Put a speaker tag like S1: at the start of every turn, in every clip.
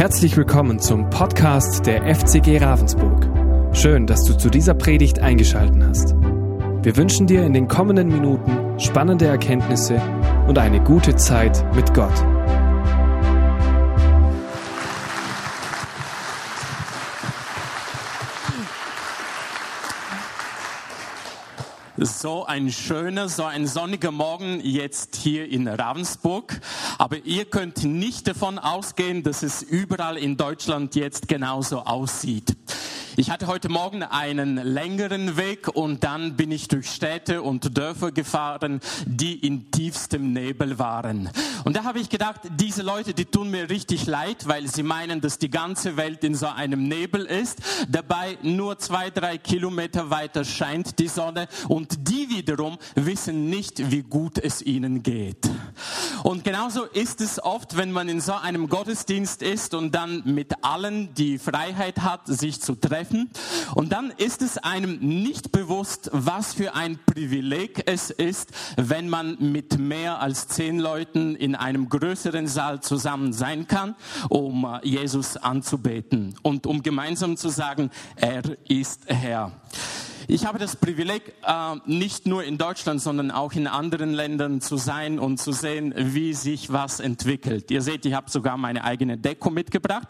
S1: Herzlich willkommen zum Podcast der FCG Ravensburg. Schön, dass du zu dieser Predigt eingeschaltet hast. Wir wünschen dir in den kommenden Minuten spannende Erkenntnisse und eine gute Zeit mit Gott.
S2: So ein schöner, so ein sonniger Morgen jetzt hier in Ravensburg. Aber ihr könnt nicht davon ausgehen, dass es überall in Deutschland jetzt genauso aussieht. Ich hatte heute Morgen einen längeren Weg und dann bin ich durch Städte und Dörfer gefahren, die in tiefstem Nebel waren. Und da habe ich gedacht, diese Leute, die tun mir richtig leid, weil sie meinen, dass die ganze Welt in so einem Nebel ist. Dabei nur zwei, drei Kilometer weiter scheint die Sonne und die wiederum wissen nicht, wie gut es ihnen geht. Und genauso ist es oft, wenn man in so einem Gottesdienst ist und dann mit allen die Freiheit hat, sich zu treffen treffen. Und dann ist es einem nicht bewusst, was für ein Privileg es ist, wenn man mit mehr als zehn Leuten in einem größeren Saal zusammen sein kann, um äh, Jesus anzubeten und um gemeinsam zu sagen, er ist Herr. Ich habe das Privileg, äh, nicht nur in Deutschland, sondern auch in anderen Ländern zu sein und zu sehen, wie sich was entwickelt. Ihr seht, ich habe sogar meine eigene Deko mitgebracht.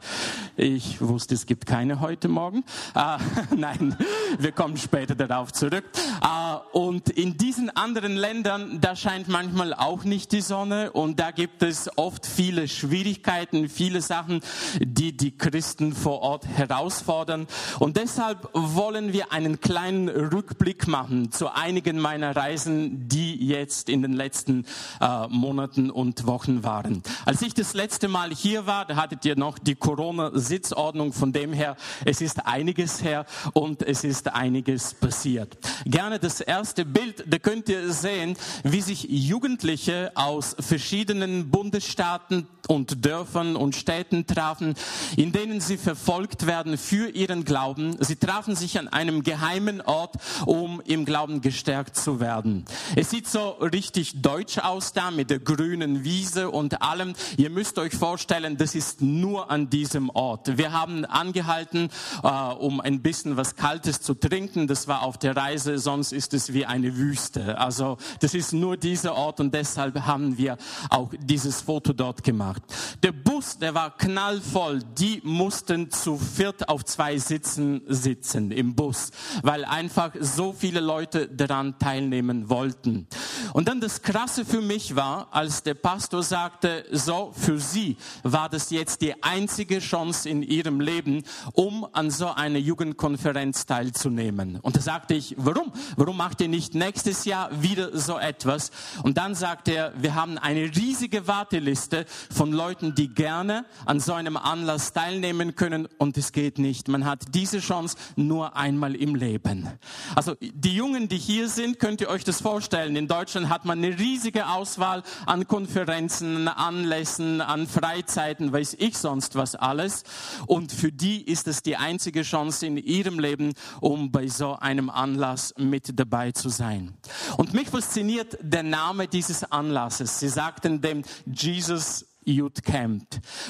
S2: Ich wusste, es gibt keine heute Morgen. Äh, nein, wir kommen später darauf zurück. Äh, und in diesen anderen Ländern, da scheint manchmal auch nicht die Sonne und da gibt es oft viele Schwierigkeiten, viele Sachen, die die Christen vor Ort herausfordern. Und deshalb wollen wir einen kleinen Rückblick machen zu einigen meiner Reisen, die jetzt in den letzten äh, Monaten und Wochen waren. Als ich das letzte Mal hier war, da hattet ihr noch die Corona-Sitzordnung. Von dem her, es ist einiges her und es ist einiges passiert. Gerne das erste Bild, da könnt ihr sehen, wie sich Jugendliche aus verschiedenen Bundesstaaten und Dörfern und Städten trafen, in denen sie verfolgt werden für ihren Glauben. Sie trafen sich an einem geheimen Ort, um im Glauben gestärkt zu werden. Es sieht so richtig deutsch aus da mit der grünen Wiese und allem. Ihr müsst euch vorstellen, das ist nur an diesem Ort. Wir haben angehalten, äh, um ein bisschen was Kaltes zu trinken. Das war auf der Reise, sonst ist es wie eine Wüste. Also das ist nur dieser Ort und deshalb haben wir auch dieses Foto dort gemacht. Der Bus, der war knallvoll. Die mussten zu viert auf zwei Sitzen sitzen im Bus, weil einfach so viele Leute daran teilnehmen wollten. Und dann das Krasse für mich war, als der Pastor sagte, so für Sie war das jetzt die einzige Chance in Ihrem Leben, um an so einer Jugendkonferenz teilzunehmen. Und da sagte ich, warum? Warum macht ihr nicht nächstes Jahr wieder so etwas? Und dann sagte er, wir haben eine riesige Warteliste von Leuten, die gerne an so einem Anlass teilnehmen können und es geht nicht. Man hat diese Chance nur einmal im Leben. Also die Jungen, die hier sind, könnt ihr euch das vorstellen. In Deutschland hat man eine riesige Auswahl an Konferenzen, Anlässen, an Freizeiten, weiß ich sonst was alles. Und für die ist es die einzige Chance in ihrem Leben, um bei so einem Anlass mit dabei zu sein. Und mich fasziniert der Name dieses Anlasses. Sie sagten dem Jesus Youth Camp.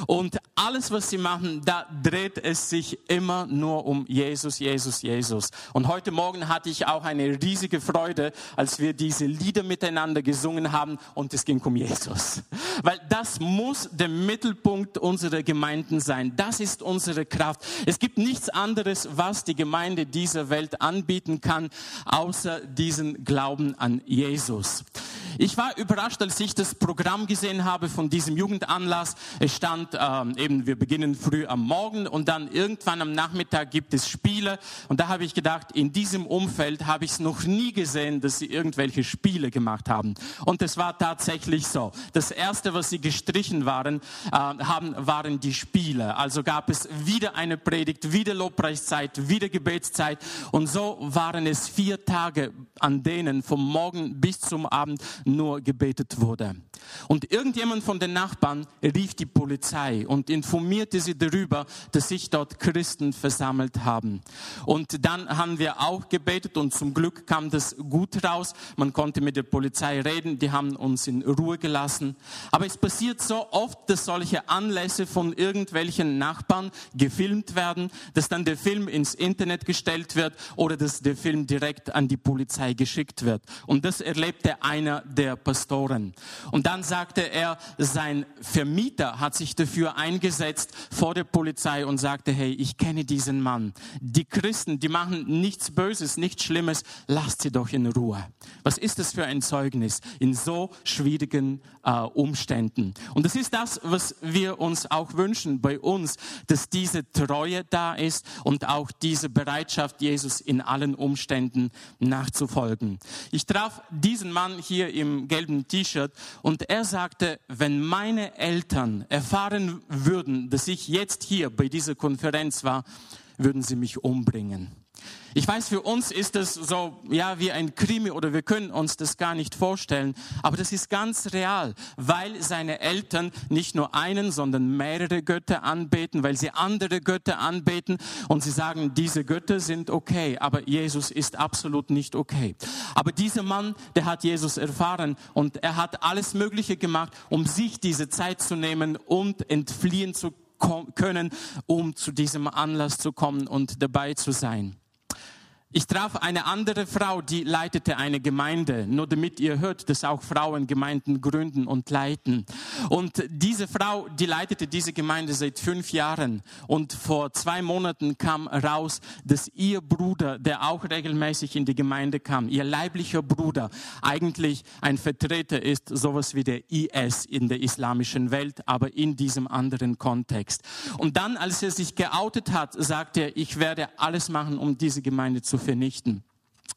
S2: Und alles, was sie machen, da dreht es sich immer nur um Jesus, Jesus, Jesus. Und heute Morgen hatte ich auch eine riesige Freude, als wir diese Lieder miteinander gesungen haben und es ging um Jesus. Weil das muss der Mittelpunkt unserer Gemeinden sein. Das ist unsere Kraft. Es gibt nichts anderes, was die Gemeinde dieser Welt anbieten kann, außer diesen Glauben an Jesus. Ich war überrascht, als ich das Programm gesehen habe von diesem Jugendanlass. Es stand ähm, eben, wir beginnen früh am Morgen und dann irgendwann am Nachmittag gibt es Spiele. Und da habe ich gedacht, in diesem Umfeld habe ich es noch nie gesehen, dass sie irgendwelche Spiele gemacht haben. Und es war tatsächlich so. Das erste, was sie gestrichen waren, äh, haben, waren die Spiele. Also gab es wieder eine Predigt, wieder Lobpreiszeit, wieder Gebetszeit. Und so waren es vier Tage, an denen vom Morgen bis zum Abend nur gebetet wurde. Und irgendjemand von den Nachbarn rief die Polizei und informierte sie darüber, dass sich dort Christen versammelt haben. Und dann haben wir auch gebetet und zum Glück kam das gut raus. Man konnte mit der Polizei reden, die haben uns in Ruhe gelassen. Aber es passiert so oft, dass solche Anlässe von irgendwelchen Nachbarn gefilmt werden, dass dann der Film ins Internet gestellt wird oder dass der Film direkt an die Polizei geschickt wird. Und das erlebte einer der Pastoren. Und dann sagte er, sein Vermieter hat sich dafür eingesetzt vor der Polizei und sagte, hey, ich kenne diesen Mann. Die Christen, die machen nichts Böses, nichts Schlimmes, lasst sie doch in Ruhe. Was ist das für ein Zeugnis in so schwierigen äh, Umständen? Und das ist das, was wir uns auch wünschen bei uns, dass diese Treue da ist und auch diese Bereitschaft, Jesus in allen Umständen nachzufolgen. Ich traf diesen Mann hier im gelben T-Shirt und er sagte, wenn meine Eltern erfahren würden, dass ich jetzt hier bei dieser Konferenz war, würden sie mich umbringen. Ich weiß, für uns ist das so, ja, wie ein Krimi oder wir können uns das gar nicht vorstellen. Aber das ist ganz real, weil seine Eltern nicht nur einen, sondern mehrere Götter anbeten, weil sie andere Götter anbeten und sie sagen, diese Götter sind okay, aber Jesus ist absolut nicht okay. Aber dieser Mann, der hat Jesus erfahren und er hat alles Mögliche gemacht, um sich diese Zeit zu nehmen und entfliehen zu können, um zu diesem Anlass zu kommen und dabei zu sein. Ich traf eine andere Frau, die leitete eine Gemeinde, nur damit ihr hört, dass auch Frauen Gemeinden gründen und leiten. Und diese Frau, die leitete diese Gemeinde seit fünf Jahren. Und vor zwei Monaten kam raus, dass ihr Bruder, der auch regelmäßig in die Gemeinde kam, ihr leiblicher Bruder, eigentlich ein Vertreter ist, sowas wie der IS in der islamischen Welt, aber in diesem anderen Kontext. Und dann, als er sich geoutet hat, sagte er, ich werde alles machen, um diese Gemeinde zu vernichten.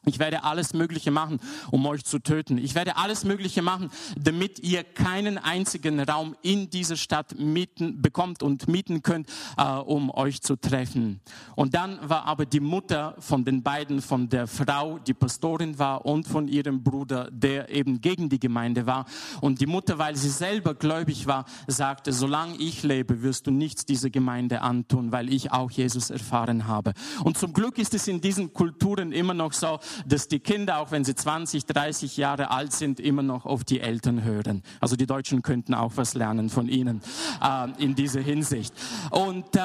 S2: Ich werde alles Mögliche machen, um euch zu töten. Ich werde alles Mögliche machen, damit ihr keinen einzigen Raum in dieser Stadt mieten bekommt und mieten könnt, äh, um euch zu treffen. Und dann war aber die Mutter von den beiden, von der Frau, die Pastorin war, und von ihrem Bruder, der eben gegen die Gemeinde war. Und die Mutter, weil sie selber gläubig war, sagte, solange ich lebe, wirst du nichts dieser Gemeinde antun, weil ich auch Jesus erfahren habe. Und zum Glück ist es in diesen Kulturen immer noch so, dass die Kinder, auch wenn sie 20, 30 Jahre alt sind, immer noch auf die Eltern hören. Also die Deutschen könnten auch was lernen von ihnen äh, in dieser Hinsicht. Und äh,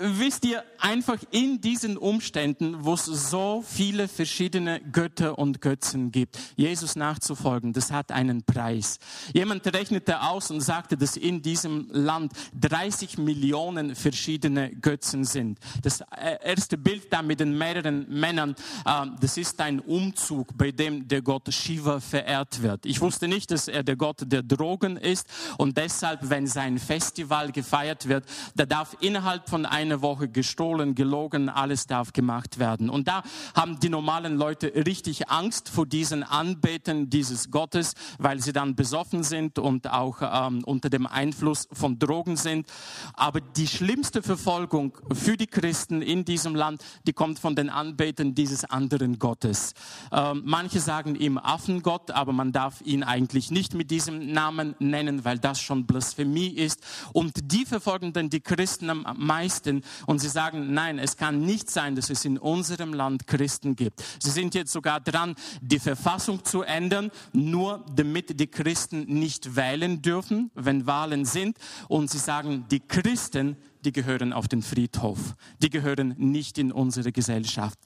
S2: wisst ihr, einfach in diesen Umständen, wo es so viele verschiedene Götter und Götzen gibt, Jesus nachzufolgen, das hat einen Preis. Jemand rechnete aus und sagte, dass in diesem Land 30 Millionen verschiedene Götzen sind. Das äh, erste Bild da mit den mehreren Männern, äh, das ist ein Umzug, bei dem der Gott Shiva verehrt wird. Ich wusste nicht, dass er der Gott der Drogen ist und deshalb, wenn sein Festival gefeiert wird, da darf innerhalb von einer Woche gestohlen, gelogen, alles darf gemacht werden. Und da haben die normalen Leute richtig Angst vor diesen Anbeten dieses Gottes, weil sie dann besoffen sind und auch ähm, unter dem Einfluss von Drogen sind. Aber die schlimmste Verfolgung für die Christen in diesem Land, die kommt von den Anbetern dieses anderen Gottes. Gottes. Ähm, manche sagen ihm Affengott, aber man darf ihn eigentlich nicht mit diesem Namen nennen, weil das schon Blasphemie ist. Und die verfolgen dann die Christen am meisten und sie sagen, nein, es kann nicht sein, dass es in unserem Land Christen gibt. Sie sind jetzt sogar dran, die Verfassung zu ändern, nur damit die Christen nicht wählen dürfen, wenn Wahlen sind. Und sie sagen, die Christen die gehören auf den Friedhof. Die gehören nicht in unsere Gesellschaft.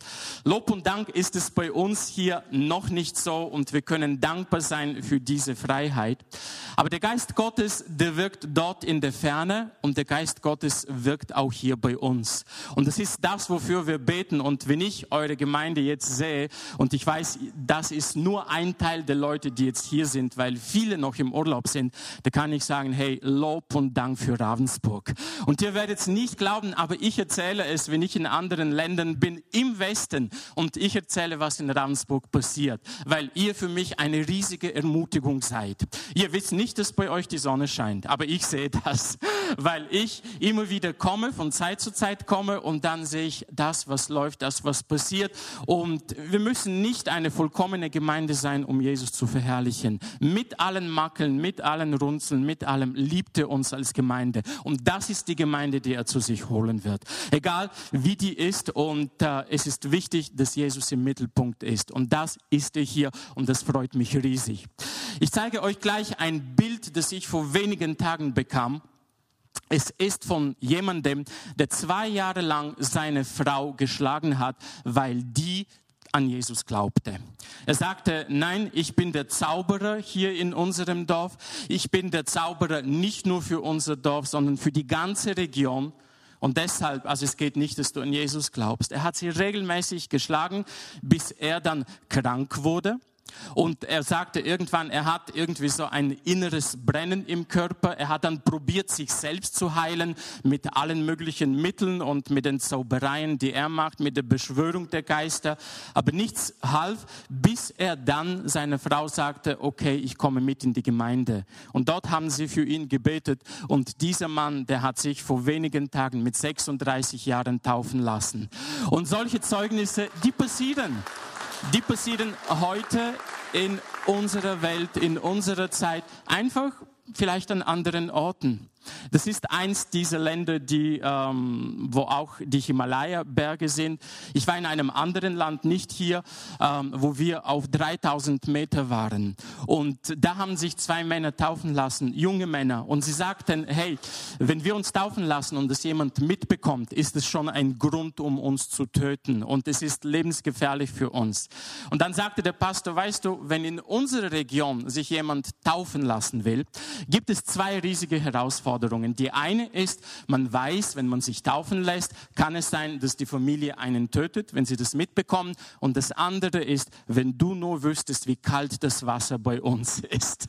S2: Lob und Dank ist es bei uns hier noch nicht so und wir können dankbar sein für diese Freiheit. Aber der Geist Gottes, der wirkt dort in der Ferne und der Geist Gottes wirkt auch hier bei uns. Und das ist das, wofür wir beten. Und wenn ich eure Gemeinde jetzt sehe und ich weiß, das ist nur ein Teil der Leute, die jetzt hier sind, weil viele noch im Urlaub sind, da kann ich sagen, hey, Lob und Dank für Ravensburg. Und ihr werdet werdet es nicht glauben, aber ich erzähle es, wenn ich in anderen Ländern bin, im Westen und ich erzähle, was in Ravensburg passiert, weil ihr für mich eine riesige Ermutigung seid. Ihr wisst nicht, dass bei euch die Sonne scheint, aber ich sehe das. weil ich immer wieder komme, von Zeit zu Zeit komme und dann sehe ich das, was läuft, das, was passiert. Und wir müssen nicht eine vollkommene Gemeinde sein, um Jesus zu verherrlichen. Mit allen Mackeln, mit allen Runzeln, mit allem liebt er uns als Gemeinde. Und das ist die Gemeinde, die er zu sich holen wird. Egal wie die ist und äh, es ist wichtig, dass Jesus im Mittelpunkt ist. Und das ist er hier und das freut mich riesig. Ich zeige euch gleich ein Bild, das ich vor wenigen Tagen bekam. Es ist von jemandem, der zwei Jahre lang seine Frau geschlagen hat, weil die an Jesus glaubte. Er sagte, nein, ich bin der Zauberer hier in unserem Dorf. Ich bin der Zauberer nicht nur für unser Dorf, sondern für die ganze Region. Und deshalb, also es geht nicht, dass du an Jesus glaubst. Er hat sie regelmäßig geschlagen, bis er dann krank wurde. Und er sagte irgendwann, er hat irgendwie so ein inneres Brennen im Körper. Er hat dann probiert, sich selbst zu heilen mit allen möglichen Mitteln und mit den Zaubereien, die er macht, mit der Beschwörung der Geister. Aber nichts half, bis er dann seiner Frau sagte, okay, ich komme mit in die Gemeinde. Und dort haben sie für ihn gebetet. Und dieser Mann, der hat sich vor wenigen Tagen mit 36 Jahren taufen lassen. Und solche Zeugnisse, die passieren die passieren heute in unserer Welt, in unserer Zeit, einfach vielleicht an anderen Orten. Das ist eins dieser Länder, die, ähm, wo auch die Himalaya-Berge sind. Ich war in einem anderen Land, nicht hier, ähm, wo wir auf 3000 Meter waren. Und da haben sich zwei Männer taufen lassen, junge Männer. Und sie sagten, hey, wenn wir uns taufen lassen und es jemand mitbekommt, ist es schon ein Grund, um uns zu töten. Und es ist lebensgefährlich für uns. Und dann sagte der Pastor, weißt du, wenn in unserer Region sich jemand taufen lassen will, gibt es zwei riesige Herausforderungen. Herausforderungen. Die eine ist, man weiß, wenn man sich taufen lässt, kann es sein, dass die Familie einen tötet, wenn sie das mitbekommen. Und das andere ist, wenn du nur wüsstest, wie kalt das Wasser bei uns ist.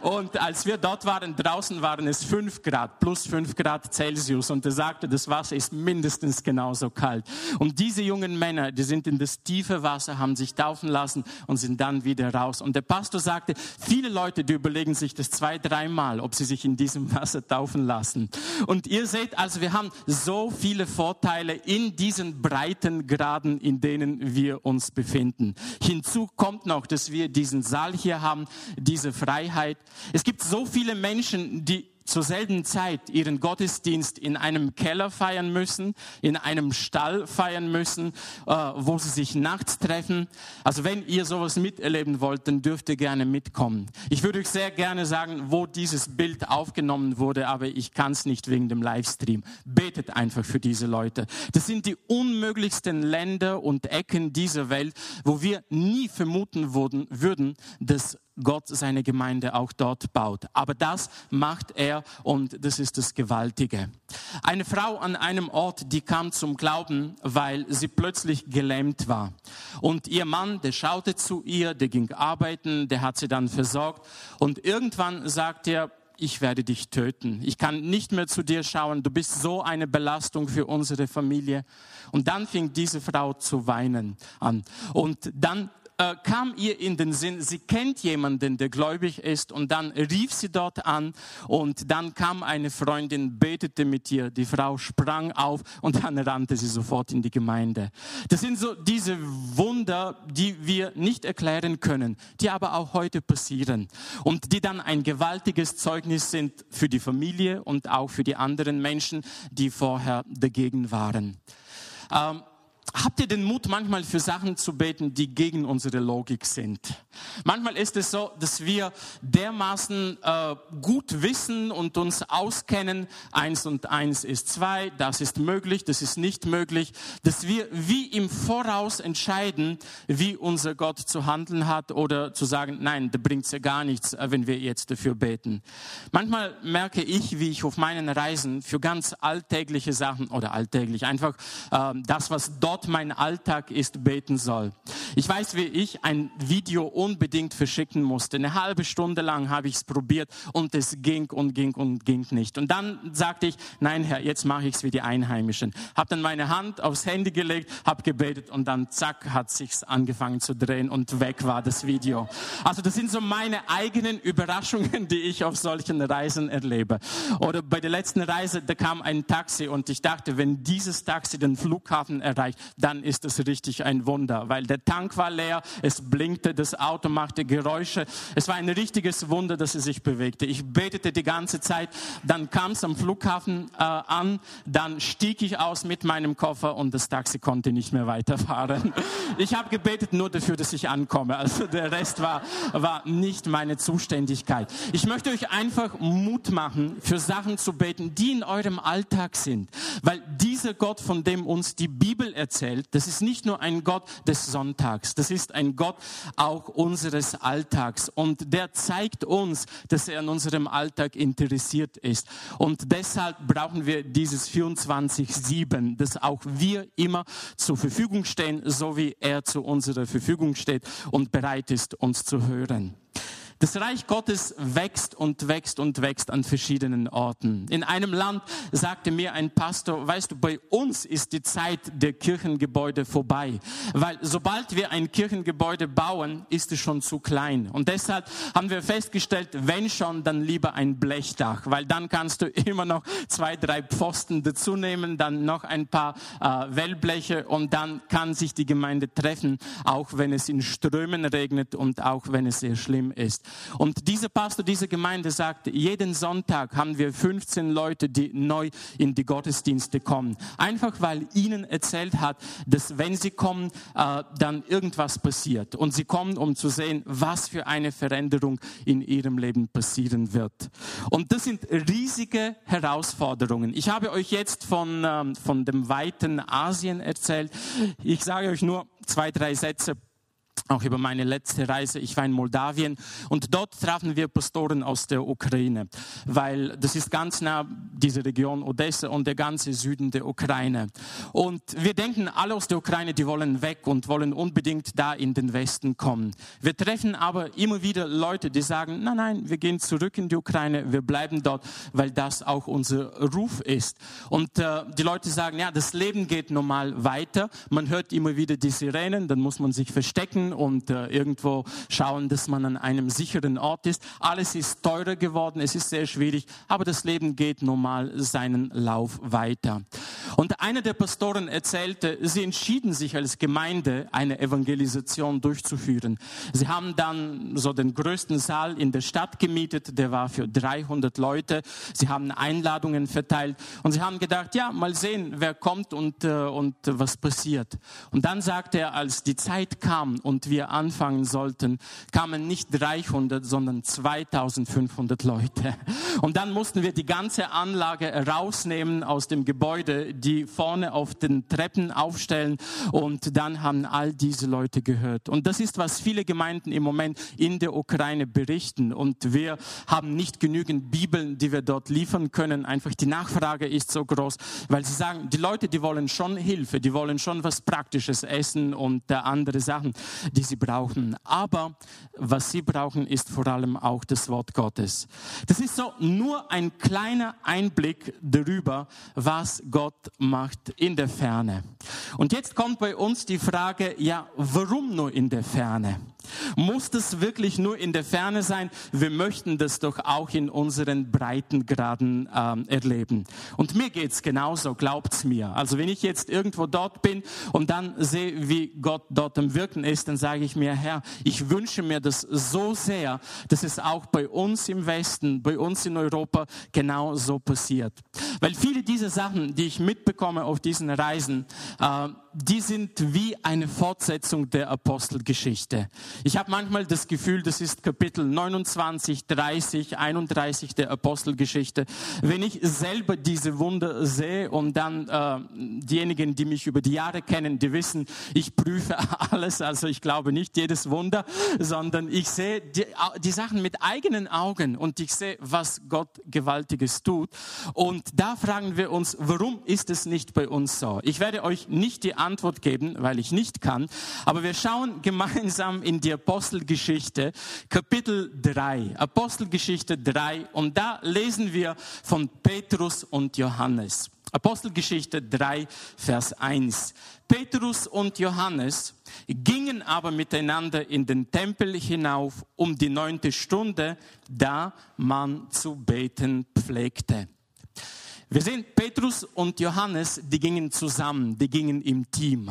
S2: Und als wir dort waren, draußen waren es fünf Grad, plus fünf Grad Celsius. Und er sagte, das Wasser ist mindestens genauso kalt. Und diese jungen Männer, die sind in das tiefe Wasser, haben sich taufen lassen und sind dann wieder raus. Und der Pastor sagte, viele Leute, die überlegen sich das zwei, dreimal, ob sie sich in diesem Wasser taufen lassen. Und ihr seht, also wir haben so viele Vorteile in diesen breiten Graden, in denen wir uns befinden. Hinzu kommt noch, dass wir diesen Saal hier haben, diese Freiheit, es gibt so viele Menschen, die zur selben Zeit ihren Gottesdienst in einem Keller feiern müssen, in einem Stall feiern müssen, äh, wo sie sich nachts treffen. Also wenn ihr sowas miterleben wollt, dann dürft ihr gerne mitkommen. Ich würde euch sehr gerne sagen, wo dieses Bild aufgenommen wurde, aber ich kann es nicht wegen dem Livestream. Betet einfach für diese Leute. Das sind die unmöglichsten Länder und Ecken dieser Welt, wo wir nie vermuten würden, dass Gott seine Gemeinde auch dort baut. Aber das macht er und das ist das Gewaltige. Eine Frau an einem Ort, die kam zum Glauben, weil sie plötzlich gelähmt war. Und ihr Mann, der schaute zu ihr, der ging arbeiten, der hat sie dann versorgt und irgendwann sagt er, ich werde dich töten. Ich kann nicht mehr zu dir schauen. Du bist so eine Belastung für unsere Familie. Und dann fing diese Frau zu weinen an. Und dann äh, kam ihr in den Sinn, sie kennt jemanden, der gläubig ist und dann rief sie dort an und dann kam eine Freundin, betete mit ihr, die Frau sprang auf und dann rannte sie sofort in die Gemeinde. Das sind so diese Wunder, die wir nicht erklären können, die aber auch heute passieren und die dann ein gewaltiges Zeugnis sind für die Familie und auch für die anderen Menschen, die vorher dagegen waren. Ähm, Habt ihr den Mut, manchmal für Sachen zu beten, die gegen unsere Logik sind? Manchmal ist es so, dass wir dermaßen äh, gut wissen und uns auskennen, eins und eins ist zwei, das ist möglich, das ist nicht möglich, dass wir wie im Voraus entscheiden, wie unser Gott zu handeln hat oder zu sagen, nein, da bringt's ja gar nichts, äh, wenn wir jetzt dafür beten. Manchmal merke ich, wie ich auf meinen Reisen für ganz alltägliche Sachen oder alltäglich einfach äh, das, was dort Gott mein Alltag ist, beten soll. Ich weiß, wie ich ein Video unbedingt verschicken musste. Eine halbe Stunde lang habe ich es probiert und es ging und ging und ging nicht. Und dann sagte ich, nein Herr, jetzt mache ich es wie die Einheimischen. Habe dann meine Hand aufs Handy gelegt, habe gebetet und dann zack hat sich's angefangen zu drehen und weg war das Video. Also das sind so meine eigenen Überraschungen, die ich auf solchen Reisen erlebe. Oder bei der letzten Reise, da kam ein Taxi und ich dachte, wenn dieses Taxi den Flughafen erreicht, dann ist es richtig ein Wunder, weil der Tank war leer, es blinkte, das Auto machte Geräusche. Es war ein richtiges Wunder, dass es sich bewegte. Ich betete die ganze Zeit, dann kam es am Flughafen äh, an, dann stieg ich aus mit meinem Koffer und das Taxi konnte nicht mehr weiterfahren. Ich habe gebetet nur dafür, dass ich ankomme. Also der Rest war, war nicht meine Zuständigkeit. Ich möchte euch einfach Mut machen, für Sachen zu beten, die in eurem Alltag sind. Weil dieser Gott, von dem uns die Bibel erzählt, das ist nicht nur ein Gott des Sonntags, das ist ein Gott auch unseres Alltags. Und der zeigt uns, dass er an unserem Alltag interessiert ist. Und deshalb brauchen wir dieses 24-7, dass auch wir immer zur Verfügung stehen, so wie er zu unserer Verfügung steht und bereit ist, uns zu hören. Das Reich Gottes wächst und wächst und wächst an verschiedenen Orten. In einem Land sagte mir ein Pastor, weißt du, bei uns ist die Zeit der Kirchengebäude vorbei, weil sobald wir ein Kirchengebäude bauen, ist es schon zu klein. Und deshalb haben wir festgestellt, wenn schon, dann lieber ein Blechdach, weil dann kannst du immer noch zwei, drei Pfosten dazu nehmen, dann noch ein paar äh, Wellbleche und dann kann sich die Gemeinde treffen, auch wenn es in Strömen regnet und auch wenn es sehr schlimm ist. Und dieser Pastor, diese Gemeinde sagt, jeden Sonntag haben wir 15 Leute, die neu in die Gottesdienste kommen. Einfach weil ihnen erzählt hat, dass wenn sie kommen, äh, dann irgendwas passiert. Und sie kommen, um zu sehen, was für eine Veränderung in ihrem Leben passieren wird. Und das sind riesige Herausforderungen. Ich habe euch jetzt von, ähm, von dem weiten Asien erzählt. Ich sage euch nur zwei, drei Sätze auch über meine letzte Reise. Ich war in Moldawien und dort trafen wir Pastoren aus der Ukraine, weil das ist ganz nah diese Region Odessa und der ganze Süden der Ukraine. Und wir denken, alle aus der Ukraine, die wollen weg und wollen unbedingt da in den Westen kommen. Wir treffen aber immer wieder Leute, die sagen, nein, nein, wir gehen zurück in die Ukraine, wir bleiben dort, weil das auch unser Ruf ist. Und äh, die Leute sagen, ja, das Leben geht normal weiter. Man hört immer wieder die Sirenen, dann muss man sich verstecken und äh, irgendwo schauen, dass man an einem sicheren Ort ist. Alles ist teurer geworden, es ist sehr schwierig, aber das Leben geht normal seinen Lauf weiter. Und einer der Pastoren erzählte, sie entschieden sich als Gemeinde eine Evangelisation durchzuführen. Sie haben dann so den größten Saal in der Stadt gemietet, der war für 300 Leute. Sie haben Einladungen verteilt und sie haben gedacht, ja, mal sehen, wer kommt und, äh, und was passiert. Und dann sagte er, als die Zeit kam und und wir anfangen sollten, kamen nicht 300, sondern 2500 Leute. Und dann mussten wir die ganze Anlage rausnehmen aus dem Gebäude, die vorne auf den Treppen aufstellen und dann haben all diese Leute gehört. Und das ist, was viele Gemeinden im Moment in der Ukraine berichten. Und wir haben nicht genügend Bibeln, die wir dort liefern können. Einfach die Nachfrage ist so groß, weil sie sagen, die Leute, die wollen schon Hilfe, die wollen schon was Praktisches essen und andere Sachen die sie brauchen. Aber was sie brauchen, ist vor allem auch das Wort Gottes. Das ist so nur ein kleiner Einblick darüber, was Gott macht in der Ferne. Und jetzt kommt bei uns die Frage, ja, warum nur in der Ferne? Muss das wirklich nur in der Ferne sein? Wir möchten das doch auch in unseren Breitengraden ähm, erleben. Und mir geht's genauso, glaubt's mir. Also wenn ich jetzt irgendwo dort bin und dann sehe, wie Gott dort am Wirken ist, dann sage ich mir, Herr, ich wünsche mir das so sehr, dass es auch bei uns im Westen, bei uns in Europa genau so passiert. Weil viele dieser Sachen, die ich mitbekomme auf diesen Reisen, äh, die sind wie eine Fortsetzung der Apostelgeschichte. Ich habe manchmal das Gefühl, das ist Kapitel 29, 30, 31 der Apostelgeschichte. Wenn ich selber diese Wunder sehe und dann äh, diejenigen, die mich über die Jahre kennen, die wissen, ich prüfe alles, also ich glaube nicht jedes Wunder, sondern ich sehe die, die Sachen mit eigenen Augen und ich sehe, was Gott Gewaltiges tut. Und da fragen wir uns, warum ist es nicht bei uns so? Ich werde euch nicht die Antwort geben, weil ich nicht kann, aber wir schauen gemeinsam in die Apostelgeschichte, Kapitel 3, Apostelgeschichte 3, und da lesen wir von Petrus und Johannes. Apostelgeschichte 3, Vers 1. Petrus und Johannes gingen aber miteinander in den Tempel hinauf um die neunte Stunde, da man zu beten pflegte. Wir sehen Petrus und Johannes, die gingen zusammen, die gingen im Team.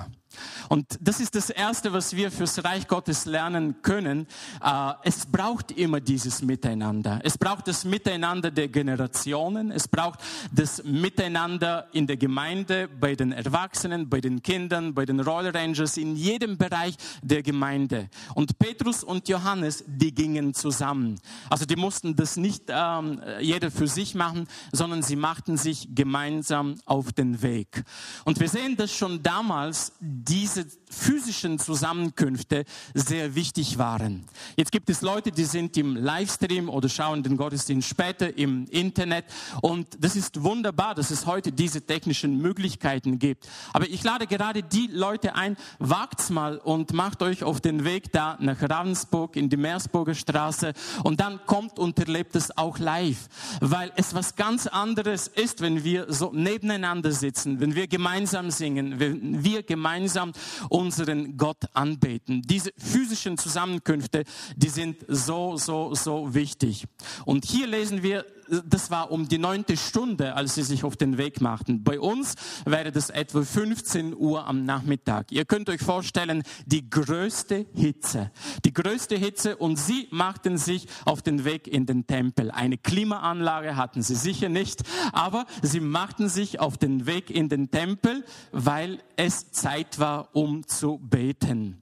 S2: Und das ist das Erste, was wir fürs Reich Gottes lernen können. Äh, es braucht immer dieses Miteinander. Es braucht das Miteinander der Generationen. Es braucht das Miteinander in der Gemeinde, bei den Erwachsenen, bei den Kindern, bei den Roll Rangers, in jedem Bereich der Gemeinde. Und Petrus und Johannes, die gingen zusammen. Also die mussten das nicht ähm, jeder für sich machen, sondern sie machten sich gemeinsam auf den Weg. Und wir sehen das schon damals, diese physischen Zusammenkünfte sehr wichtig waren. Jetzt gibt es Leute, die sind im Livestream oder schauen den Gottesdienst später im Internet und das ist wunderbar, dass es heute diese technischen Möglichkeiten gibt. Aber ich lade gerade die Leute ein, wagt's mal und macht euch auf den Weg da nach Ravensburg in die Meersburger Straße und dann kommt und erlebt es auch live, weil es was ganz anderes ist, wenn wir so nebeneinander sitzen, wenn wir gemeinsam singen, wenn wir gemeinsam gemeinsam unseren Gott anbeten. Diese physischen Zusammenkünfte, die sind so, so, so wichtig. Und hier lesen wir, das war um die neunte Stunde, als sie sich auf den Weg machten. Bei uns wäre das etwa 15 Uhr am Nachmittag. Ihr könnt euch vorstellen, die größte Hitze. Die größte Hitze und sie machten sich auf den Weg in den Tempel. Eine Klimaanlage hatten sie sicher nicht, aber sie machten sich auf den Weg in den Tempel, weil es Zeit war, um zu beten.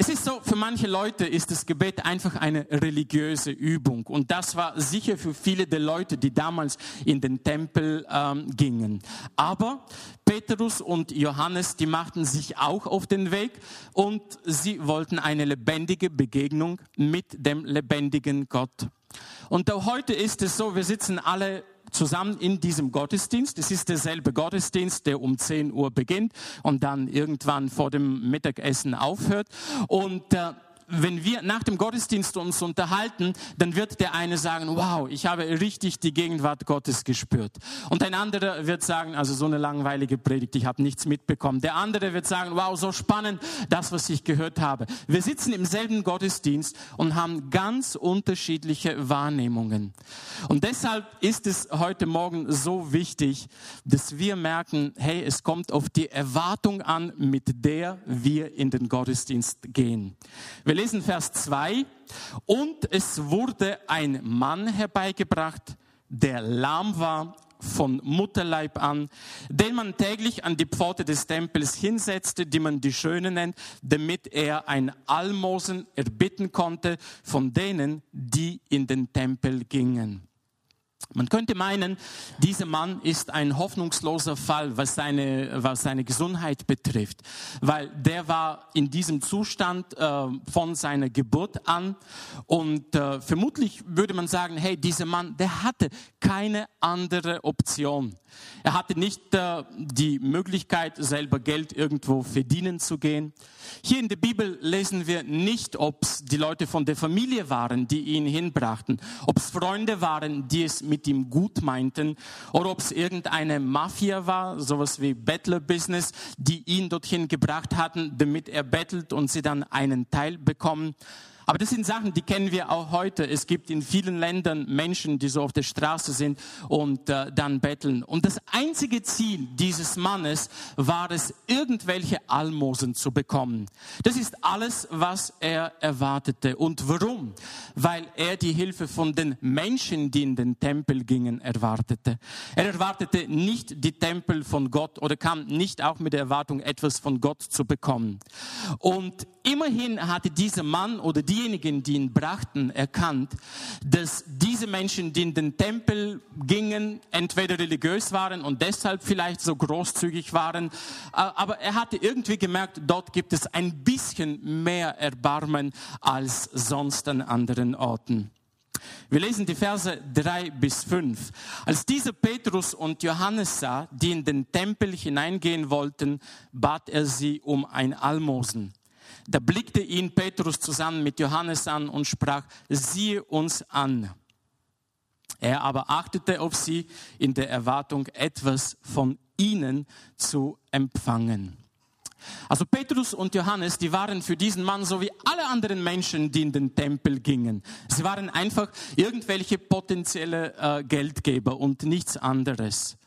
S2: Es ist so, für manche Leute ist das Gebet einfach eine religiöse Übung. Und das war sicher für viele der Leute, die damals in den Tempel ähm, gingen. Aber Petrus und Johannes, die machten sich auch auf den Weg und sie wollten eine lebendige Begegnung mit dem lebendigen Gott. Und auch heute ist es so, wir sitzen alle zusammen in diesem Gottesdienst. Es ist derselbe Gottesdienst, der um 10 Uhr beginnt und dann irgendwann vor dem Mittagessen aufhört. Und äh, wenn wir nach dem Gottesdienst uns unterhalten, dann wird der eine sagen, wow, ich habe richtig die Gegenwart Gottes gespürt. Und ein anderer wird sagen, also so eine langweilige Predigt, ich habe nichts mitbekommen. Der andere wird sagen, wow, so spannend, das, was ich gehört habe. Wir sitzen im selben Gottesdienst und haben ganz unterschiedliche Wahrnehmungen. Und deshalb ist es heute Morgen so wichtig, dass wir merken, hey, es kommt auf die Erwartung an, mit der wir in den Gottesdienst gehen. Wir lesen Vers 2. Und es wurde ein Mann herbeigebracht, der lahm war von Mutterleib an, den man täglich an die Pforte des Tempels hinsetzte, die man die Schöne nennt, damit er ein Almosen erbitten konnte von denen, die in den Tempel gingen. Man könnte meinen, dieser Mann ist ein hoffnungsloser Fall, was seine, was seine Gesundheit betrifft, weil der war in diesem Zustand äh, von seiner Geburt an und äh, vermutlich würde man sagen, hey, dieser Mann, der hatte keine andere Option. Er hatte nicht äh, die Möglichkeit, selber Geld irgendwo verdienen zu gehen. Hier in der Bibel lesen wir nicht, ob es die Leute von der Familie waren, die ihn hinbrachten, ob es Freunde waren, die es mit ihm gut meinten, oder ob es irgendeine Mafia war, sowas wie Bettler-Business, die ihn dorthin gebracht hatten, damit er bettelt und sie dann einen Teil bekommen. Aber das sind Sachen, die kennen wir auch heute. Es gibt in vielen Ländern Menschen, die so auf der Straße sind und äh, dann betteln. Und das einzige Ziel dieses Mannes war es, irgendwelche Almosen zu bekommen. Das ist alles, was er erwartete. Und warum? Weil er die Hilfe von den Menschen, die in den Tempel gingen, erwartete. Er erwartete nicht die Tempel von Gott oder kam nicht auch mit der Erwartung, etwas von Gott zu bekommen. Und immerhin hatte dieser Mann oder die diejenigen, die ihn brachten, erkannt, dass diese Menschen, die in den Tempel gingen, entweder religiös waren und deshalb vielleicht so großzügig waren, aber er hatte irgendwie gemerkt, dort gibt es ein bisschen mehr Erbarmen als sonst an anderen Orten. Wir lesen die Verse drei bis fünf. Als dieser Petrus und Johannes sah, die in den Tempel hineingehen wollten, bat er sie um ein Almosen. Da blickte ihn Petrus zusammen mit Johannes an und sprach, siehe uns an. Er aber achtete auf sie in der Erwartung, etwas von ihnen zu empfangen. Also Petrus und Johannes, die waren für diesen Mann so wie alle anderen Menschen, die in den Tempel gingen. Sie waren einfach irgendwelche potenzielle äh, Geldgeber und nichts anderes.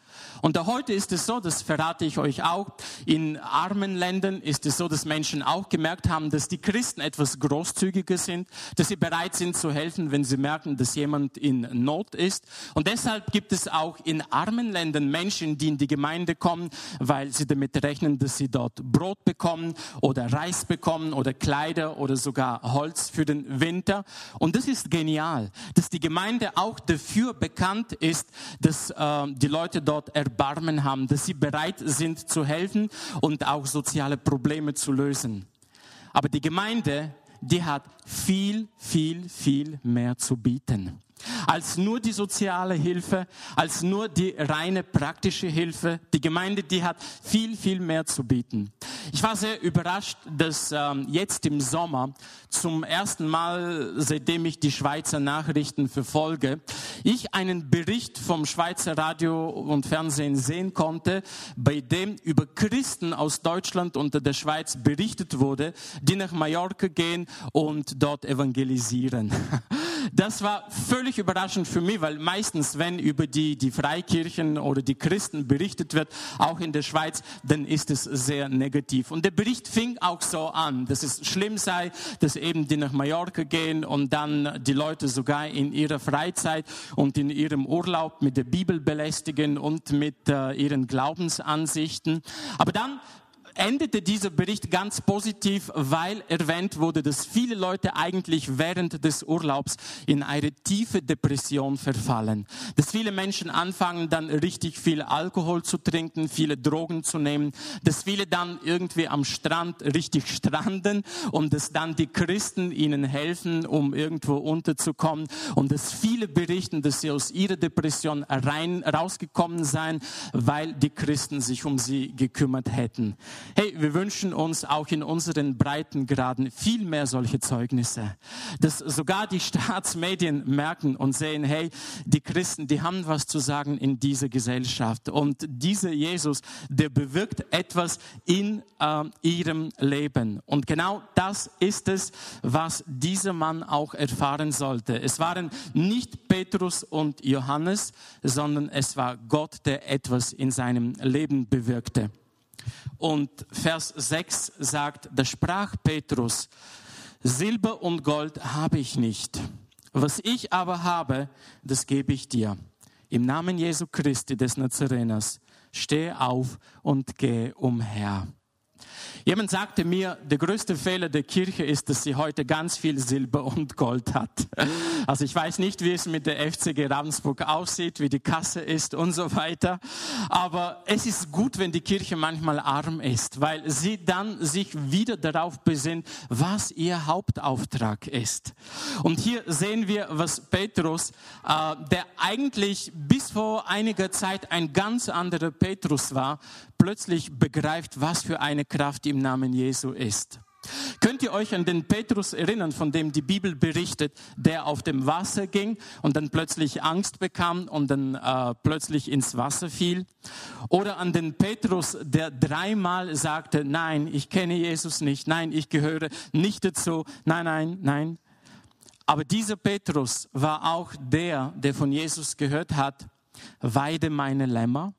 S2: Und heute ist es so, das verrate ich euch auch, in armen Ländern ist es so, dass Menschen auch gemerkt haben, dass die Christen etwas großzügiger sind, dass sie bereit sind zu helfen, wenn sie merken, dass jemand in Not ist. Und deshalb gibt es auch in armen Ländern Menschen, die in die Gemeinde kommen, weil sie damit rechnen, dass sie dort Brot bekommen oder Reis bekommen oder Kleider oder sogar Holz für den Winter. Und das ist genial, dass die Gemeinde auch dafür bekannt ist, dass äh, die Leute dort Erbarmen haben, dass sie bereit sind zu helfen und auch soziale Probleme zu lösen. Aber die Gemeinde, die hat viel, viel, viel mehr zu bieten als nur die soziale Hilfe, als nur die reine praktische Hilfe. Die Gemeinde, die hat viel, viel mehr zu bieten. Ich war sehr überrascht, dass ähm, jetzt im Sommer zum ersten Mal, seitdem ich die Schweizer Nachrichten verfolge, ich einen Bericht vom Schweizer Radio und Fernsehen sehen konnte, bei dem über Christen aus Deutschland und der Schweiz berichtet wurde, die nach Mallorca gehen und dort evangelisieren. Das war völlig überraschend für mich, weil meistens, wenn über die, die Freikirchen oder die Christen berichtet wird, auch in der Schweiz, dann ist es sehr negativ. Und der Bericht fing auch so an, dass es schlimm sei, dass eben die nach Mallorca gehen und dann die Leute sogar in ihrer Freizeit und in ihrem Urlaub mit der Bibel belästigen und mit äh, ihren Glaubensansichten. Aber dann endete dieser Bericht ganz positiv, weil erwähnt wurde, dass viele Leute eigentlich während des Urlaubs in eine tiefe Depression verfallen. Dass viele Menschen anfangen dann richtig viel Alkohol zu trinken, viele Drogen zu nehmen, dass viele dann irgendwie am Strand richtig stranden und dass dann die Christen ihnen helfen, um irgendwo unterzukommen und dass viele berichten, dass sie aus ihrer Depression rein rausgekommen seien, weil die Christen sich um sie gekümmert hätten. Hey, wir wünschen uns auch in unseren Breitengraden viel mehr solche Zeugnisse, dass sogar die Staatsmedien merken und sehen, hey, die Christen, die haben was zu sagen in dieser Gesellschaft und dieser Jesus, der bewirkt etwas in äh, ihrem Leben. Und genau das ist es, was dieser Mann auch erfahren sollte. Es waren nicht Petrus und Johannes, sondern es war Gott, der etwas in seinem Leben bewirkte. Und Vers 6 sagt, da sprach Petrus, Silber und Gold habe ich nicht. Was ich aber habe, das gebe ich dir. Im Namen Jesu Christi des Nazareners, steh auf und geh umher. Jemand sagte mir, der größte Fehler der Kirche ist, dass sie heute ganz viel Silber und Gold hat. Also ich weiß nicht, wie es mit der FCG Ravensburg aussieht, wie die Kasse ist und so weiter. Aber es ist gut, wenn die Kirche manchmal arm ist, weil sie dann sich wieder darauf besinnt, was ihr Hauptauftrag ist. Und hier sehen wir, was Petrus, äh, der eigentlich bis vor einiger Zeit ein ganz anderer Petrus war, plötzlich begreift, was für eine Kraft im Namen Jesu ist. Könnt ihr euch an den Petrus erinnern, von dem die Bibel berichtet, der auf dem Wasser ging und dann plötzlich Angst bekam und dann äh, plötzlich ins Wasser fiel? Oder an den Petrus, der dreimal sagte, nein, ich kenne Jesus nicht, nein, ich gehöre nicht dazu, nein, nein, nein. Aber dieser Petrus war auch der, der von Jesus gehört hat, weide meine Lämmer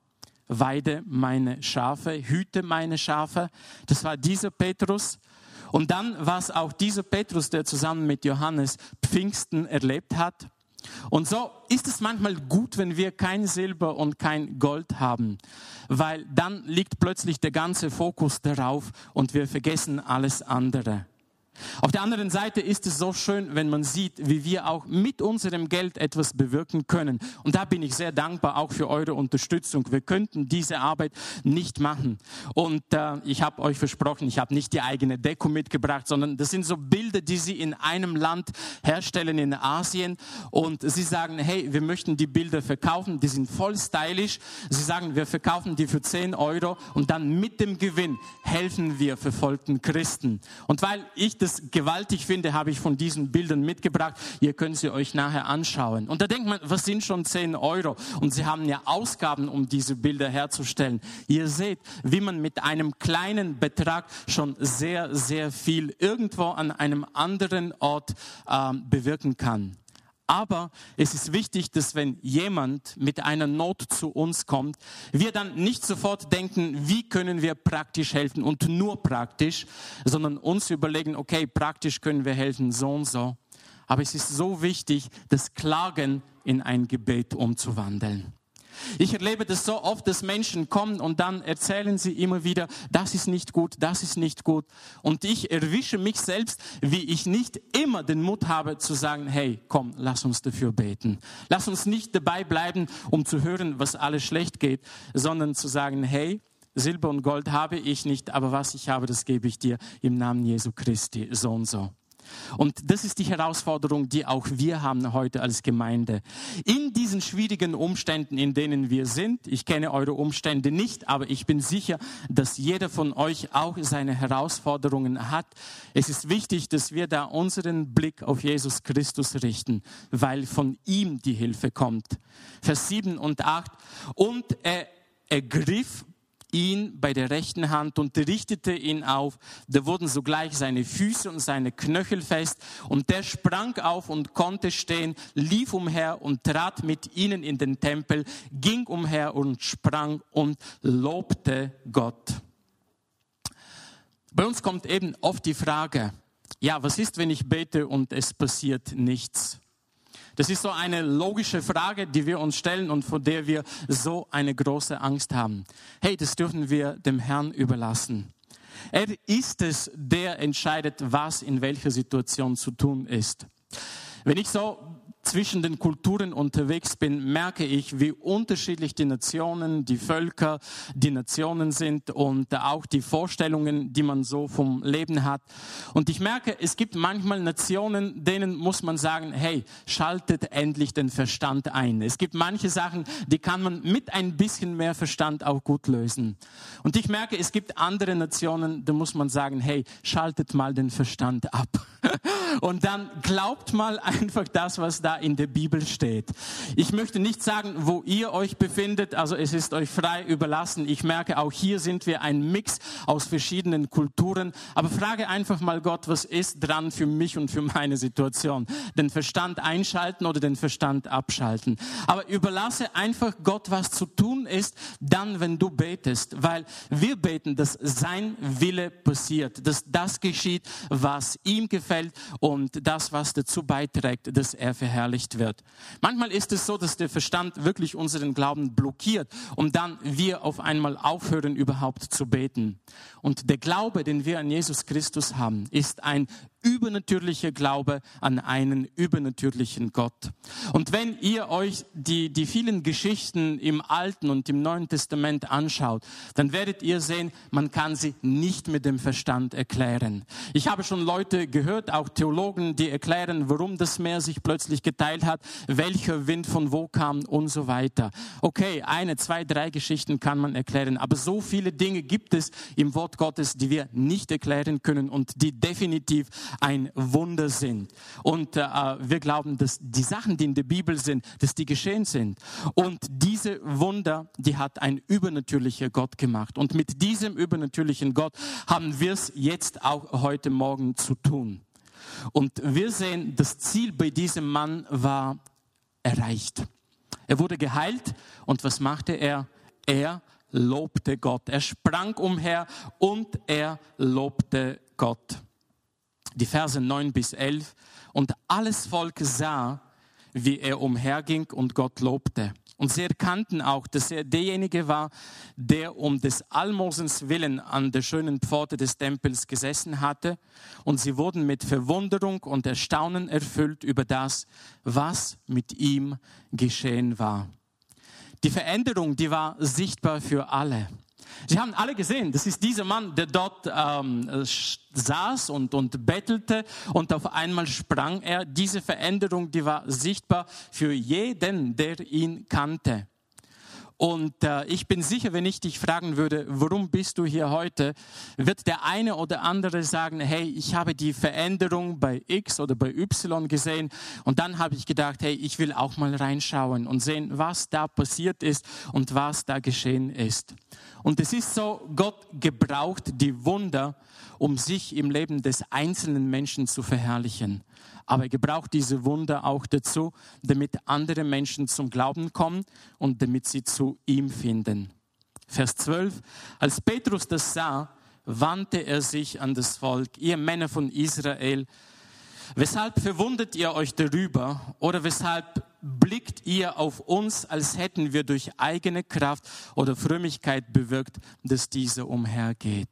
S2: weide meine Schafe, hüte meine Schafe. Das war dieser Petrus. Und dann war es auch dieser Petrus, der zusammen mit Johannes Pfingsten erlebt hat. Und so ist es manchmal gut, wenn wir kein Silber und kein Gold haben, weil dann liegt plötzlich der ganze Fokus darauf und wir vergessen alles andere. Auf der anderen Seite ist es so schön, wenn man sieht, wie wir auch mit unserem Geld etwas bewirken können. Und da bin ich sehr dankbar auch für eure Unterstützung. Wir könnten diese Arbeit nicht machen. Und äh, ich habe euch versprochen, ich habe nicht die eigene Deko mitgebracht, sondern das sind so Bilder, die sie in einem Land herstellen in Asien. Und sie sagen, hey, wir möchten die Bilder verkaufen. Die sind voll stylisch. Sie sagen, wir verkaufen die für 10 Euro und dann mit dem Gewinn helfen wir verfolgten Christen. Und weil ich das gewaltig finde, habe ich von diesen Bildern mitgebracht. Ihr könnt sie euch nachher anschauen. Und da denkt man, was sind schon 10 Euro? Und sie haben ja Ausgaben, um diese Bilder herzustellen. Ihr seht, wie man mit einem kleinen Betrag schon sehr, sehr viel irgendwo an einem anderen Ort ähm, bewirken kann. Aber es ist wichtig, dass wenn jemand mit einer Not zu uns kommt, wir dann nicht sofort denken, wie können wir praktisch helfen und nur praktisch, sondern uns überlegen, okay, praktisch können wir helfen, so und so. Aber es ist so wichtig, das Klagen in ein Gebet umzuwandeln. Ich erlebe das so oft, dass Menschen kommen und dann erzählen sie immer wieder, das ist nicht gut, das ist nicht gut. Und ich erwische mich selbst, wie ich nicht immer den Mut habe zu sagen, hey, komm, lass uns dafür beten. Lass uns nicht dabei bleiben, um zu hören, was alles schlecht geht, sondern zu sagen, hey, Silber und Gold habe ich nicht, aber was ich habe, das gebe ich dir im Namen Jesu Christi, so und so. Und das ist die Herausforderung, die auch wir haben heute als Gemeinde. In diesen schwierigen Umständen, in denen wir sind, ich kenne eure Umstände nicht, aber ich bin sicher, dass jeder von euch auch seine Herausforderungen hat. Es ist wichtig, dass wir da unseren Blick auf Jesus Christus richten, weil von ihm die Hilfe kommt. Vers 7 und 8. Und er ergriff ihn bei der rechten Hand und richtete ihn auf. Da wurden sogleich seine Füße und seine Knöchel fest und der sprang auf und konnte stehen, lief umher und trat mit ihnen in den Tempel, ging umher und sprang und lobte Gott. Bei uns kommt eben oft die Frage, ja, was ist, wenn ich bete und es passiert nichts? Das ist so eine logische Frage, die wir uns stellen und vor der wir so eine große Angst haben. Hey, das dürfen wir dem Herrn überlassen. Er ist es, der entscheidet, was in welcher Situation zu tun ist. Wenn ich so zwischen den Kulturen unterwegs bin, merke ich, wie unterschiedlich die Nationen, die Völker, die Nationen sind und auch die Vorstellungen, die man so vom Leben hat. Und ich merke, es gibt manchmal Nationen, denen muss man sagen, hey, schaltet endlich den Verstand ein. Es gibt manche Sachen, die kann man mit ein bisschen mehr Verstand auch gut lösen. Und ich merke, es gibt andere Nationen, da muss man sagen, hey, schaltet mal den Verstand ab. Und dann glaubt mal einfach das, was da in der Bibel steht. Ich möchte nicht sagen, wo ihr euch befindet, also es ist euch frei überlassen. Ich merke, auch hier sind wir ein Mix aus verschiedenen Kulturen. Aber frage einfach mal Gott, was ist dran für mich und für meine Situation? Den Verstand einschalten oder den Verstand abschalten? Aber überlasse einfach Gott, was zu tun ist, dann, wenn du betest. Weil wir beten, dass sein Wille passiert, dass das geschieht, was ihm gefällt und das, was dazu beiträgt, dass er verherrlicht wird. Manchmal ist es so, dass der Verstand wirklich unseren Glauben blockiert und dann wir auf einmal aufhören, überhaupt zu beten. Und der Glaube, den wir an Jesus Christus haben, ist ein übernatürlicher Glaube an einen übernatürlichen Gott. Und wenn ihr euch die, die vielen Geschichten im Alten und im Neuen Testament anschaut, dann werdet ihr sehen, man kann sie nicht mit dem Verstand erklären. Ich habe schon Leute gehört, auch Theologen, die erklären, warum das Meer sich plötzlich geteilt hat, welcher Wind von wo kam und so weiter. Okay, eine, zwei, drei Geschichten kann man erklären, aber so viele Dinge gibt es im Wort Gottes, die wir nicht erklären können und die definitiv ein Wunder sind. Und äh, wir glauben, dass die Sachen, die in der Bibel sind, dass die geschehen sind. Und diese Wunder, die hat ein übernatürlicher Gott gemacht. Und mit diesem übernatürlichen Gott haben wir es jetzt auch heute Morgen zu tun. Und wir sehen, das Ziel bei diesem Mann war erreicht. Er wurde geheilt und was machte er? Er lobte Gott. Er sprang umher und er lobte Gott die Verse 9 bis 11. Und alles Volk sah, wie er umherging und Gott lobte. Und sie erkannten auch, dass er derjenige war, der um des Almosens willen an der schönen Pforte des Tempels gesessen hatte. Und sie wurden mit Verwunderung und Erstaunen erfüllt über das, was mit ihm geschehen war. Die Veränderung, die war sichtbar für alle. Sie haben alle gesehen, das ist dieser Mann, der dort ähm, saß und, und bettelte und auf einmal sprang er. Diese Veränderung, die war sichtbar für jeden, der ihn kannte. Und äh, ich bin sicher, wenn ich dich fragen würde, warum bist du hier heute, wird der eine oder andere sagen, hey, ich habe die Veränderung bei X oder bei Y gesehen und dann habe ich gedacht, hey, ich will auch mal reinschauen und sehen, was da passiert ist und was da geschehen ist. Und es ist so, Gott gebraucht die Wunder, um sich im Leben des einzelnen Menschen zu verherrlichen. Aber er gebraucht diese Wunder auch dazu, damit andere Menschen zum Glauben kommen und damit sie zu ihm finden. Vers 12. Als Petrus das sah, wandte er sich an das Volk, ihr Männer von Israel. Weshalb verwundet ihr euch darüber oder weshalb blickt ihr auf uns, als hätten wir durch eigene Kraft oder Frömmigkeit bewirkt, dass diese umhergeht?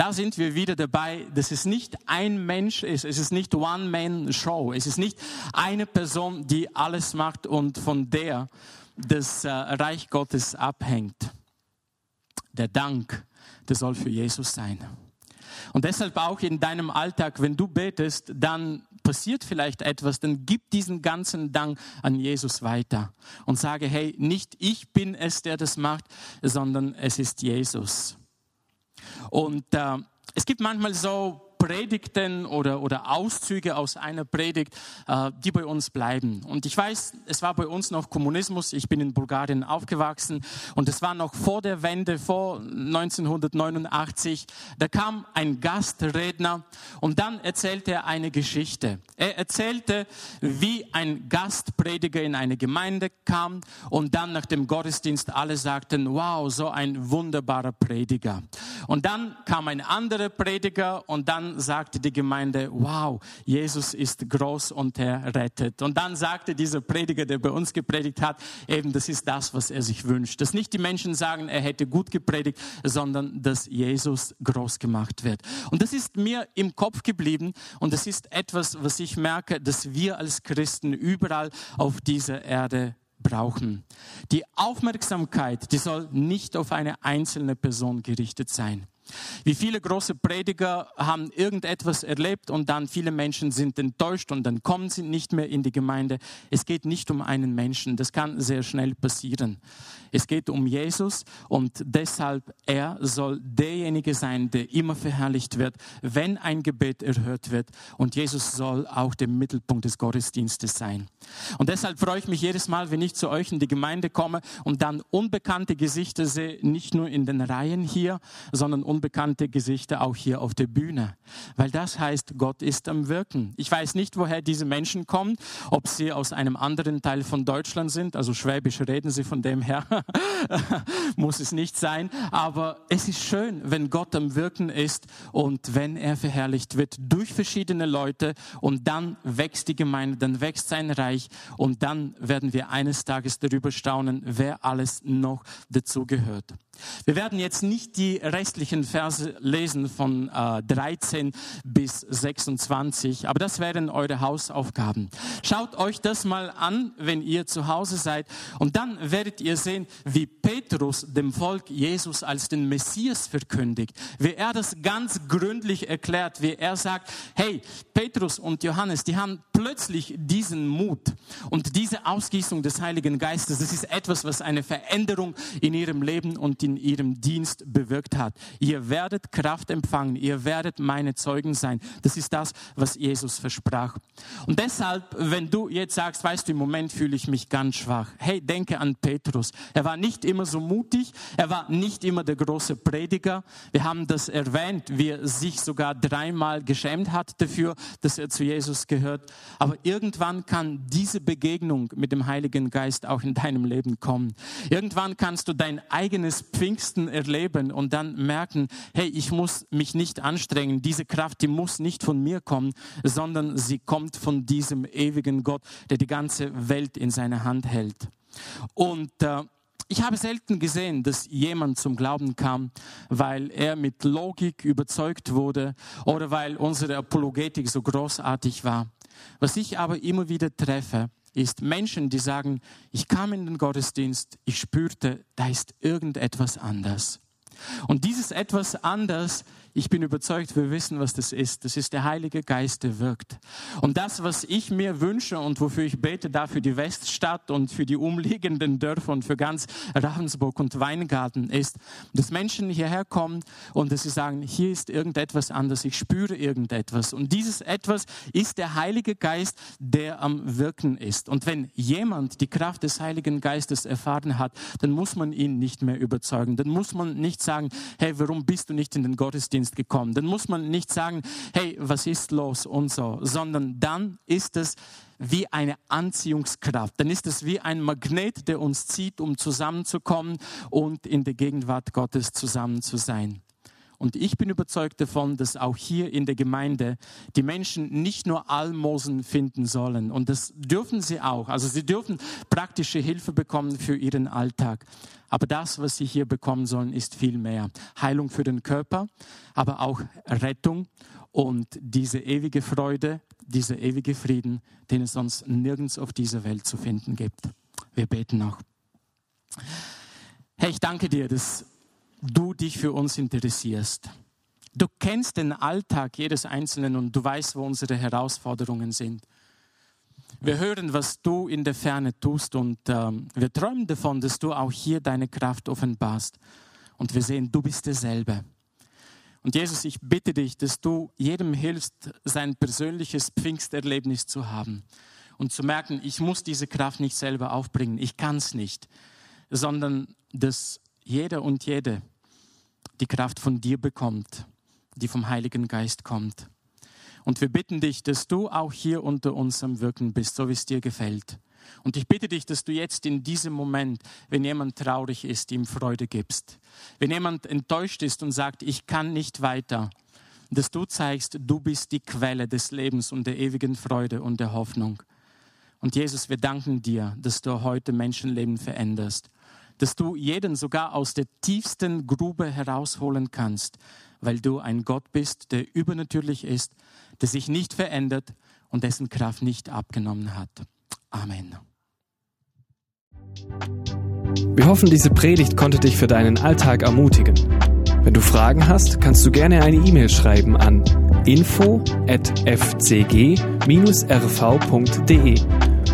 S2: Da sind wir wieder dabei, dass es nicht ein Mensch ist, es ist nicht One-Man-Show, es ist nicht eine Person, die alles macht und von der das äh, Reich Gottes abhängt. Der Dank, der soll für Jesus sein. Und deshalb auch in deinem Alltag, wenn du betest, dann passiert vielleicht etwas, dann gib diesen ganzen Dank an Jesus weiter und sage, hey, nicht ich bin es, der das macht, sondern es ist Jesus. Und äh, es gibt manchmal so Predigten oder, oder Auszüge aus einer Predigt, äh, die bei uns bleiben. Und ich weiß, es war bei uns noch Kommunismus. Ich bin in Bulgarien aufgewachsen und es war noch vor der Wende, vor 1989. Da kam ein Gastredner und dann erzählte er eine Geschichte. Er erzählte, wie ein Gastprediger in eine Gemeinde kam und dann nach dem Gottesdienst alle sagten, wow, so ein wunderbarer Prediger. Und dann kam ein anderer Prediger und dann sagte die Gemeinde, wow, Jesus ist groß und er rettet. Und dann sagte dieser Prediger, der bei uns gepredigt hat, eben, das ist das, was er sich wünscht. Dass nicht die Menschen sagen, er hätte gut gepredigt, sondern dass Jesus groß gemacht wird. Und das ist mir im Kopf geblieben und das ist etwas, was ich merke, dass wir als Christen überall auf dieser Erde brauchen. Die Aufmerksamkeit, die soll nicht auf eine einzelne Person gerichtet sein. Wie viele große Prediger haben irgendetwas erlebt und dann viele Menschen sind enttäuscht und dann kommen sie nicht mehr in die Gemeinde. Es geht nicht um einen Menschen, das kann sehr schnell passieren. Es geht um Jesus und deshalb er soll derjenige sein, der immer verherrlicht wird, wenn ein Gebet erhört wird und Jesus soll auch der Mittelpunkt des Gottesdienstes sein. Und deshalb freue ich mich jedes Mal, wenn ich zu euch in die Gemeinde komme und dann unbekannte Gesichter sehe, nicht nur in den Reihen hier, sondern unbekannte Gesichter auch hier auf der Bühne. Weil das heißt, Gott ist am Wirken. Ich weiß nicht, woher diese Menschen kommen, ob sie aus einem anderen Teil von Deutschland sind, also Schwäbisch reden sie von dem her, muss es nicht sein. Aber es ist schön, wenn Gott am Wirken ist und wenn er verherrlicht wird durch verschiedene Leute und dann wächst die Gemeinde, dann wächst sein Reich und dann werden wir eines Tages darüber staunen, wer alles noch dazu gehört. Wir werden jetzt nicht die restlichen Verse lesen von äh, 13 bis 26, aber das wären eure Hausaufgaben. Schaut euch das mal an, wenn ihr zu Hause seid und dann werdet ihr sehen, wie Petrus dem Volk Jesus als den Messias verkündigt, wie er das ganz gründlich erklärt, wie er sagt, hey, Petrus und Johannes, die haben plötzlich diesen Mut und diese Ausgießung des Heiligen Geistes, das ist etwas, was eine Veränderung in ihrem Leben und in in ihrem Dienst bewirkt hat. Ihr werdet Kraft empfangen, ihr werdet meine Zeugen sein. Das ist das, was Jesus versprach. Und deshalb, wenn du jetzt sagst, weißt du, im Moment fühle ich mich ganz schwach. Hey, denke an Petrus. Er war nicht immer so mutig, er war nicht immer der große Prediger. Wir haben das erwähnt, wie er sich sogar dreimal geschämt hat dafür, dass er zu Jesus gehört. Aber irgendwann kann diese Begegnung mit dem Heiligen Geist auch in deinem Leben kommen. Irgendwann kannst du dein eigenes Pfingsten erleben und dann merken, hey, ich muss mich nicht anstrengen, diese Kraft, die muss nicht von mir kommen, sondern sie kommt von diesem ewigen Gott, der die ganze Welt in seiner Hand hält. Und äh, ich habe selten gesehen, dass jemand zum Glauben kam, weil er mit Logik überzeugt wurde oder weil unsere Apologetik so großartig war. Was ich aber immer wieder treffe, ist Menschen, die sagen, ich kam in den Gottesdienst, ich spürte, da ist irgendetwas anders. Und dieses etwas anders ich bin überzeugt, wir wissen, was das ist. Das ist der Heilige Geist, der wirkt. Und das, was ich mir wünsche und wofür ich bete, da für die Weststadt und für die umliegenden Dörfer und für ganz Ravensburg und Weingarten, ist, dass Menschen hierher kommen und dass sie sagen, hier ist irgendetwas anders, ich spüre irgendetwas. Und dieses etwas ist der Heilige Geist, der am Wirken ist. Und wenn jemand die Kraft des Heiligen Geistes erfahren hat, dann muss man ihn nicht mehr überzeugen. Dann muss man nicht sagen, hey, warum bist du nicht in den Gottesdienst? Gottesdienst gekommen. Dann muss man nicht sagen, hey, was ist los und so, sondern dann ist es wie eine Anziehungskraft. Dann ist es wie ein Magnet, der uns zieht, um zusammenzukommen und in der Gegenwart Gottes zusammen zu sein. Und ich bin überzeugt davon, dass auch hier in der Gemeinde die Menschen nicht nur Almosen finden sollen. Und das dürfen sie auch. Also sie dürfen praktische Hilfe bekommen für ihren Alltag. Aber das, was sie hier bekommen sollen, ist viel mehr. Heilung für den Körper, aber auch Rettung und diese ewige Freude, dieser ewige Frieden, den es sonst nirgends auf dieser Welt zu finden gibt. Wir beten noch. Herr, ich danke dir, dass du dich für uns interessierst. Du kennst den Alltag jedes Einzelnen und du weißt, wo unsere Herausforderungen sind. Wir hören, was du in der Ferne tust und ähm, wir träumen davon, dass du auch hier deine Kraft offenbarst. Und wir sehen, du bist derselbe. Und Jesus, ich bitte dich, dass du jedem hilfst, sein persönliches Pfingsterlebnis zu haben und zu merken, ich muss diese Kraft nicht selber aufbringen, ich kann es nicht, sondern dass jeder und jede die Kraft von dir bekommt, die vom Heiligen Geist kommt. Und wir bitten dich, dass du auch hier unter uns am Wirken bist, so wie es dir gefällt. Und ich bitte dich, dass du jetzt in diesem Moment, wenn jemand traurig ist, ihm Freude gibst. Wenn jemand enttäuscht ist und sagt, ich kann nicht weiter, dass du zeigst, du bist die Quelle des Lebens und der ewigen Freude und der Hoffnung. Und Jesus, wir danken dir, dass du heute Menschenleben veränderst dass du jeden sogar aus der tiefsten Grube herausholen kannst, weil du ein Gott bist, der übernatürlich ist, der sich nicht verändert und dessen Kraft nicht abgenommen hat. Amen.
S1: Wir hoffen, diese Predigt konnte dich für deinen Alltag ermutigen. Wenn du Fragen hast, kannst du gerne eine E-Mail schreiben an info@fcg-rv.de